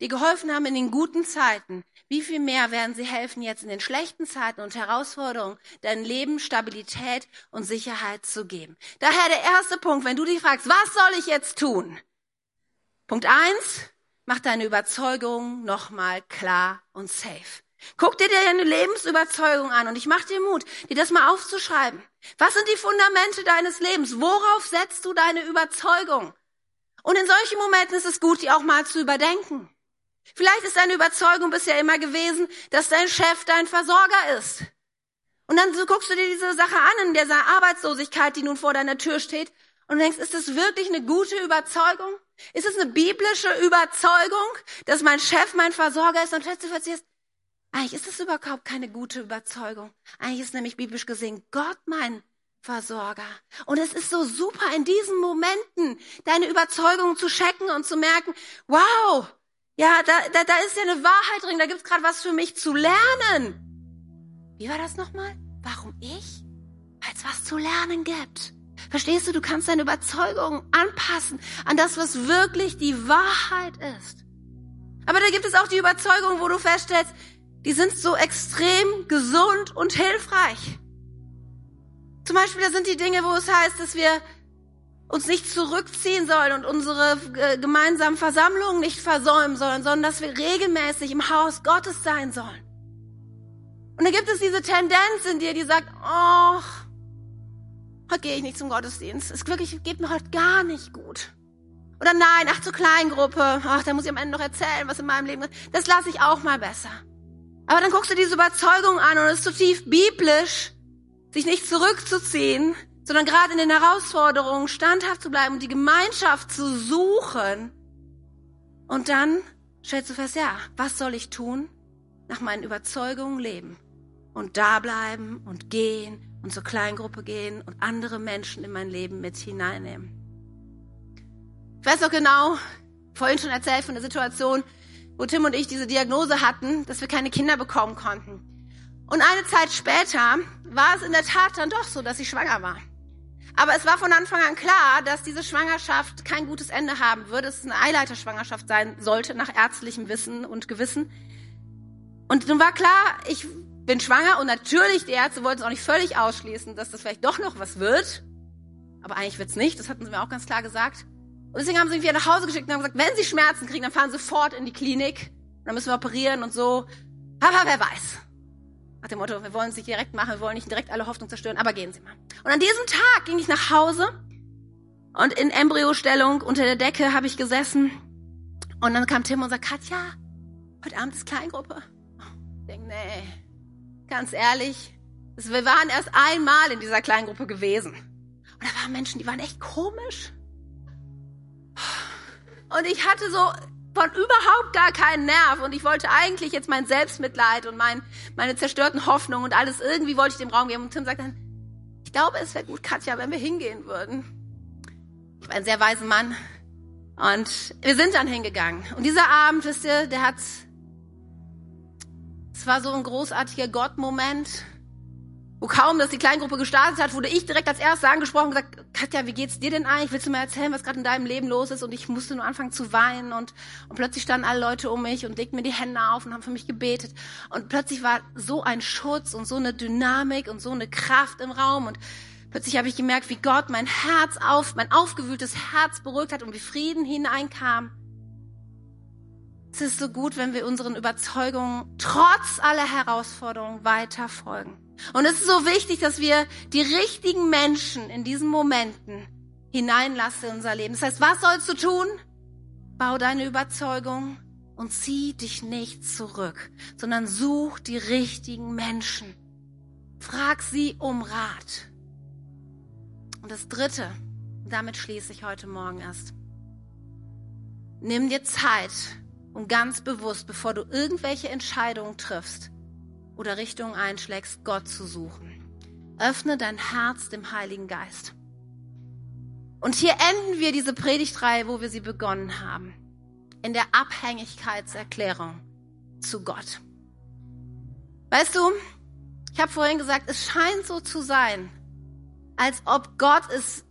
A: die geholfen haben in den guten Zeiten, wie viel mehr werden sie helfen jetzt in den schlechten Zeiten und Herausforderungen, dein Leben Stabilität und Sicherheit zu geben? Daher der erste Punkt, wenn du dich fragst, was soll ich jetzt tun? Punkt eins, mach deine Überzeugung nochmal klar und safe. Guck dir deine Lebensüberzeugung an und ich mach dir Mut, dir das mal aufzuschreiben. Was sind die Fundamente deines Lebens? Worauf setzt du deine Überzeugung? Und in solchen Momenten ist es gut, die auch mal zu überdenken. Vielleicht ist deine Überzeugung bisher immer gewesen, dass dein Chef dein Versorger ist. Und dann guckst du dir diese Sache an in dieser Arbeitslosigkeit, die nun vor deiner Tür steht, und denkst, ist das wirklich eine gute Überzeugung? Ist es eine biblische Überzeugung, dass mein Chef mein Versorger ist? Und plötzlich verstehst, eigentlich ist es überhaupt keine gute Überzeugung. Eigentlich ist nämlich biblisch gesehen Gott mein Versorger. Und es ist so super in diesen Momenten, deine Überzeugung zu checken und zu merken, wow, ja, da, da, da ist ja eine Wahrheit drin, da gibt's gerade was für mich zu lernen. Wie war das nochmal? Warum ich? Weil es was zu lernen gibt. Verstehst du, du kannst deine Überzeugung anpassen an das, was wirklich die Wahrheit ist. Aber da gibt es auch die Überzeugung, wo du feststellst, die sind so extrem gesund und hilfreich. Zum Beispiel, da sind die Dinge, wo es heißt, dass wir uns nicht zurückziehen sollen und unsere äh, gemeinsamen Versammlungen nicht versäumen sollen, sondern dass wir regelmäßig im Haus Gottes sein sollen. Und da gibt es diese Tendenz in dir, die sagt, oh, heute gehe ich nicht zum Gottesdienst. Es wirklich geht mir heute gar nicht gut. Oder nein, ach zur Kleingruppe, ach, da muss ich am Ende noch erzählen, was in meinem Leben ist. Das lasse ich auch mal besser. Aber dann guckst du diese Überzeugung an und es ist zutiefst biblisch, sich nicht zurückzuziehen, sondern gerade in den Herausforderungen standhaft zu bleiben und die Gemeinschaft zu suchen. Und dann stellst du fest, ja, was soll ich tun? Nach meinen Überzeugungen leben und da bleiben und gehen und zur Kleingruppe gehen und andere Menschen in mein Leben mit hineinnehmen. Ich weiß noch genau, vorhin schon erzählt von der Situation, wo Tim und ich diese Diagnose hatten, dass wir keine Kinder bekommen konnten. Und eine Zeit später war es in der Tat dann doch so, dass ich schwanger war. Aber es war von Anfang an klar, dass diese Schwangerschaft kein gutes Ende haben würde. Es eine Eileiterschwangerschaft sein sollte, nach ärztlichem Wissen und Gewissen. Und nun war klar, ich bin schwanger und natürlich, die Ärzte wollten es auch nicht völlig ausschließen, dass das vielleicht doch noch was wird. Aber eigentlich wird's nicht, das hatten sie mir auch ganz klar gesagt. Und deswegen haben sie mich wieder nach Hause geschickt und haben gesagt, wenn sie Schmerzen kriegen, dann fahren sie sofort in die Klinik. Und dann müssen wir operieren und so. Aber wer weiß. Nach dem Motto, wir wollen es nicht direkt machen, wir wollen nicht direkt alle Hoffnung zerstören, aber gehen Sie mal. Und an diesem Tag ging ich nach Hause und in Embryostellung unter der Decke habe ich gesessen. Und dann kam Tim und sagte, Katja, heute Abend ist Kleingruppe. Ich denke, nee, ganz ehrlich, wir waren erst einmal in dieser Kleingruppe gewesen. Und da waren Menschen, die waren echt komisch. Und ich hatte so von überhaupt gar keinen Nerv und ich wollte eigentlich jetzt mein Selbstmitleid und mein, meine zerstörten Hoffnungen und alles irgendwie wollte ich dem Raum geben. Und Tim sagt dann, ich glaube, es wäre gut, Katja, wenn wir hingehen würden. Ich war ein sehr weiser Mann und wir sind dann hingegangen. Und dieser Abend, wisst ihr, der hat, es war so ein großartiger Gott-Moment wo kaum, dass die Kleingruppe gestartet hat, wurde ich direkt als Erster angesprochen und gesagt, Katja, wie geht's dir denn eigentlich? Willst du mir erzählen, was gerade in deinem Leben los ist? Und ich musste nur anfangen zu weinen und, und plötzlich standen alle Leute um mich und legten mir die Hände auf und haben für mich gebetet. Und plötzlich war so ein Schutz und so eine Dynamik und so eine Kraft im Raum und plötzlich habe ich gemerkt, wie Gott mein Herz auf, mein aufgewühltes Herz beruhigt hat und wie Frieden hineinkam. Es ist so gut, wenn wir unseren Überzeugungen trotz aller Herausforderungen weiter folgen. Und es ist so wichtig, dass wir die richtigen Menschen in diesen Momenten hineinlassen in unser Leben. Das heißt, was sollst du tun? Bau deine Überzeugung und zieh dich nicht zurück, sondern such die richtigen Menschen. Frag sie um Rat. Und das Dritte, damit schließe ich heute Morgen erst. Nimm dir Zeit und ganz bewusst, bevor du irgendwelche Entscheidungen triffst, oder Richtung einschlägst, Gott zu suchen. Öffne dein Herz dem Heiligen Geist. Und hier enden wir diese Predigtreihe, wo wir sie begonnen haben, in der Abhängigkeitserklärung zu Gott. Weißt du, ich habe vorhin gesagt, es scheint so zu sein, als ob Gott es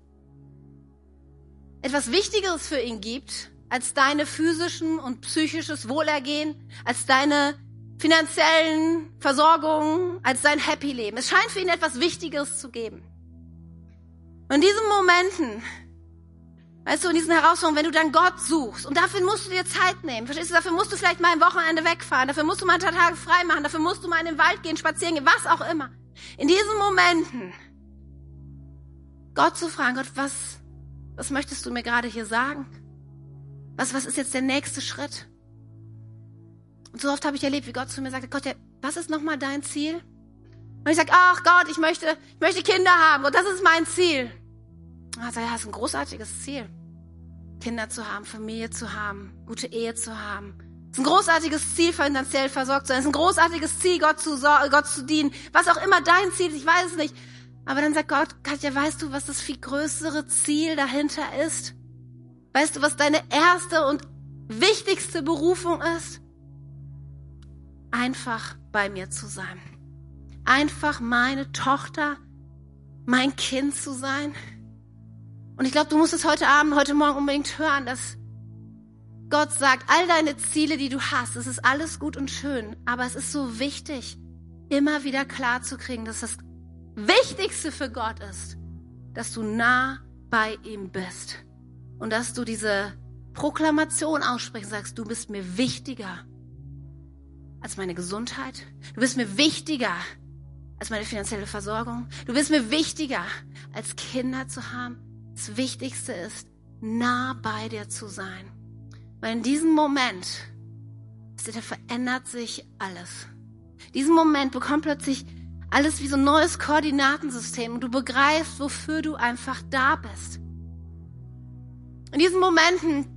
A: etwas Wichtigeres für ihn gibt, als deine physischen und psychisches Wohlergehen, als deine finanziellen Versorgung als sein Happy Leben. Es scheint für ihn etwas Wichtigeres zu geben. Und in diesen Momenten, weißt du, in diesen Herausforderungen, wenn du dann Gott suchst, und dafür musst du dir Zeit nehmen, verstehst du, dafür musst du vielleicht mal ein Wochenende wegfahren, dafür musst du mal ein paar Tage frei machen, dafür musst du mal in den Wald gehen, spazieren gehen, was auch immer. In diesen Momenten, Gott zu fragen, Gott, was, was möchtest du mir gerade hier sagen? Was, was ist jetzt der nächste Schritt? Und so oft habe ich erlebt, wie Gott zu mir sagte, Gott, was ist nochmal dein Ziel? Und ich sage, ach Gott, ich möchte, ich möchte Kinder haben und das ist mein Ziel. Und er sagt, ja, ist ein großartiges Ziel. Kinder zu haben, Familie zu haben, gute Ehe zu haben. Es ist ein großartiges Ziel, finanziell versorgt zu sein. Es ist ein großartiges Ziel, Gott zu, Gott zu dienen. Was auch immer dein Ziel ist, ich weiß es nicht. Aber dann sagt Gott, Katja, weißt du, was das viel größere Ziel dahinter ist? Weißt du, was deine erste und wichtigste Berufung ist? Einfach bei mir zu sein. Einfach meine Tochter, mein Kind zu sein. Und ich glaube, du musst es heute Abend, heute Morgen unbedingt hören, dass Gott sagt, all deine Ziele, die du hast, es ist alles gut und schön, aber es ist so wichtig, immer wieder klar zu kriegen, dass das Wichtigste für Gott ist, dass du nah bei ihm bist und dass du diese Proklamation aussprichst, sagst, du bist mir wichtiger als meine Gesundheit. Du bist mir wichtiger als meine finanzielle Versorgung. Du bist mir wichtiger als Kinder zu haben. Das Wichtigste ist, nah bei dir zu sein. Weil in diesem Moment, da verändert sich alles. In diesem Moment bekommt plötzlich alles wie so ein neues Koordinatensystem und du begreifst, wofür du einfach da bist. In diesen Momenten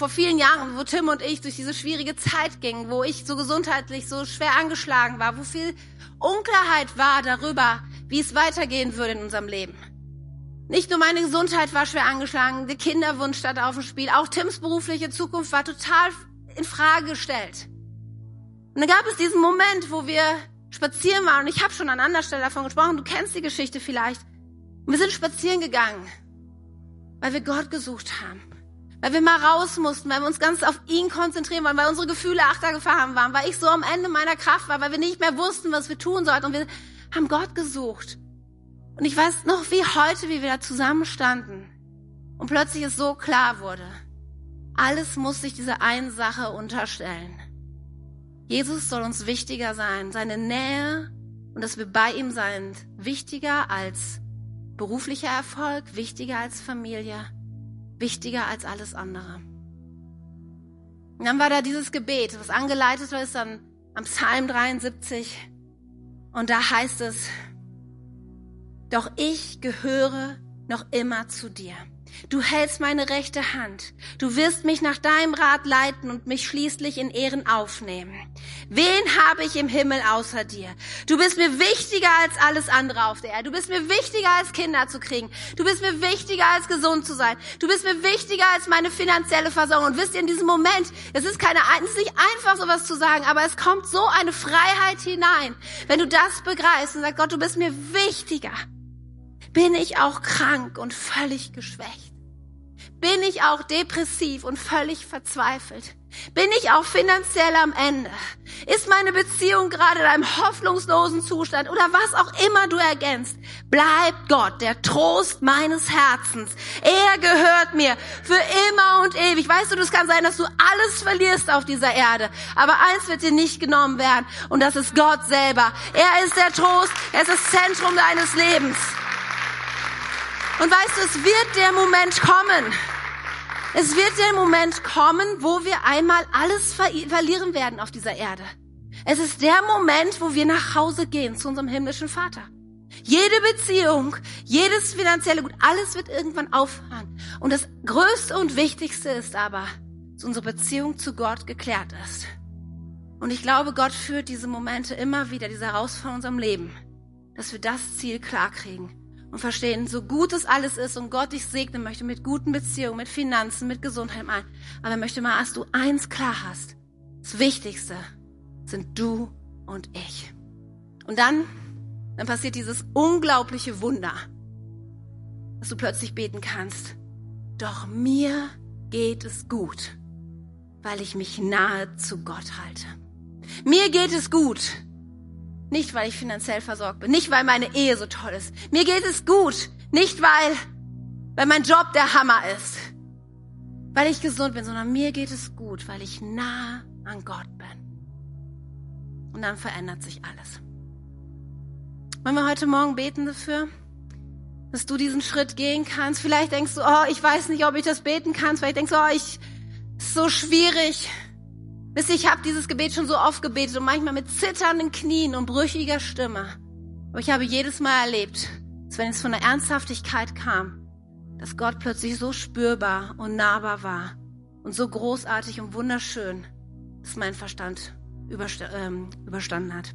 A: vor vielen Jahren, wo Tim und ich durch diese schwierige Zeit gingen, wo ich so gesundheitlich so schwer angeschlagen war, wo viel Unklarheit war darüber, wie es weitergehen würde in unserem Leben. Nicht nur meine Gesundheit war schwer angeschlagen, der Kinderwunsch stand auf dem Spiel, auch Tims berufliche Zukunft war total in Frage gestellt. Und dann gab es diesen Moment, wo wir spazieren waren, und ich habe schon an anderer Stelle davon gesprochen, du kennst die Geschichte vielleicht. Und wir sind spazieren gegangen, weil wir Gott gesucht haben weil wir mal raus mussten, weil wir uns ganz auf ihn konzentrieren wollen, weil unsere Gefühle achtergefahren waren, weil ich so am Ende meiner Kraft war, weil wir nicht mehr wussten, was wir tun sollten und wir haben Gott gesucht. Und ich weiß noch wie heute, wie wir da zusammenstanden und plötzlich es so klar wurde. Alles muss sich dieser einen Sache unterstellen. Jesus soll uns wichtiger sein, seine Nähe und dass wir bei ihm sind, wichtiger als beruflicher Erfolg, wichtiger als Familie, wichtiger als alles andere. Und dann war da dieses Gebet, was angeleitet ist dann am Psalm 73. Und da heißt es, doch ich gehöre noch immer zu dir. Du hältst meine rechte Hand. Du wirst mich nach deinem Rat leiten und mich schließlich in Ehren aufnehmen. Wen habe ich im Himmel außer dir? Du bist mir wichtiger als alles andere auf der Erde. Du bist mir wichtiger als Kinder zu kriegen. Du bist mir wichtiger als gesund zu sein. Du bist mir wichtiger als meine finanzielle Versorgung. Und wisst ihr, in diesem Moment, es ist keine, es ist nicht einfach sowas zu sagen, aber es kommt so eine Freiheit hinein, wenn du das begreifst und sagst, Gott, du bist mir wichtiger bin ich auch krank und völlig geschwächt? Bin ich auch depressiv und völlig verzweifelt? Bin ich auch finanziell am Ende? Ist meine Beziehung gerade in einem hoffnungslosen Zustand oder was auch immer du ergänzt? Bleibt Gott der Trost meines Herzens. Er gehört mir für immer und ewig. Weißt du, es kann sein, dass du alles verlierst auf dieser Erde. Aber eins wird dir nicht genommen werden und das ist Gott selber. Er ist der Trost. Er ist das Zentrum deines Lebens. Und weißt du, es wird der Moment kommen. Es wird der Moment kommen, wo wir einmal alles ver verlieren werden auf dieser Erde. Es ist der Moment, wo wir nach Hause gehen zu unserem himmlischen Vater. Jede Beziehung, jedes finanzielle Gut, alles wird irgendwann aufhören. Und das Größte und Wichtigste ist aber, dass unsere Beziehung zu Gott geklärt ist. Und ich glaube, Gott führt diese Momente immer wieder, diese Herausforderungen in unserem Leben, dass wir das Ziel klar kriegen und verstehen, so gut es alles ist und Gott dich segnen möchte mit guten Beziehungen, mit Finanzen, mit Gesundheit. Aber er möchte mal, dass du eins klar hast. Das Wichtigste sind du und ich. Und dann, dann passiert dieses unglaubliche Wunder, dass du plötzlich beten kannst. Doch mir geht es gut, weil ich mich nahe zu Gott halte. Mir geht es gut, nicht, weil ich finanziell versorgt bin. Nicht, weil meine Ehe so toll ist. Mir geht es gut. Nicht, weil, weil mein Job der Hammer ist. Weil ich gesund bin, sondern mir geht es gut, weil ich nah an Gott bin. Und dann verändert sich alles. Wollen wir heute Morgen beten dafür, dass du diesen Schritt gehen kannst? Vielleicht denkst du, oh, ich weiß nicht, ob ich das beten kann. Vielleicht denkst du, oh, ich, ist so schwierig. Wisst ihr, ich habe dieses Gebet schon so oft gebetet und manchmal mit zitternden Knien und brüchiger Stimme. Aber ich habe jedes Mal erlebt, dass wenn es von der Ernsthaftigkeit kam, dass Gott plötzlich so spürbar und nahbar war und so großartig und wunderschön, dass mein Verstand ähm, überstanden hat.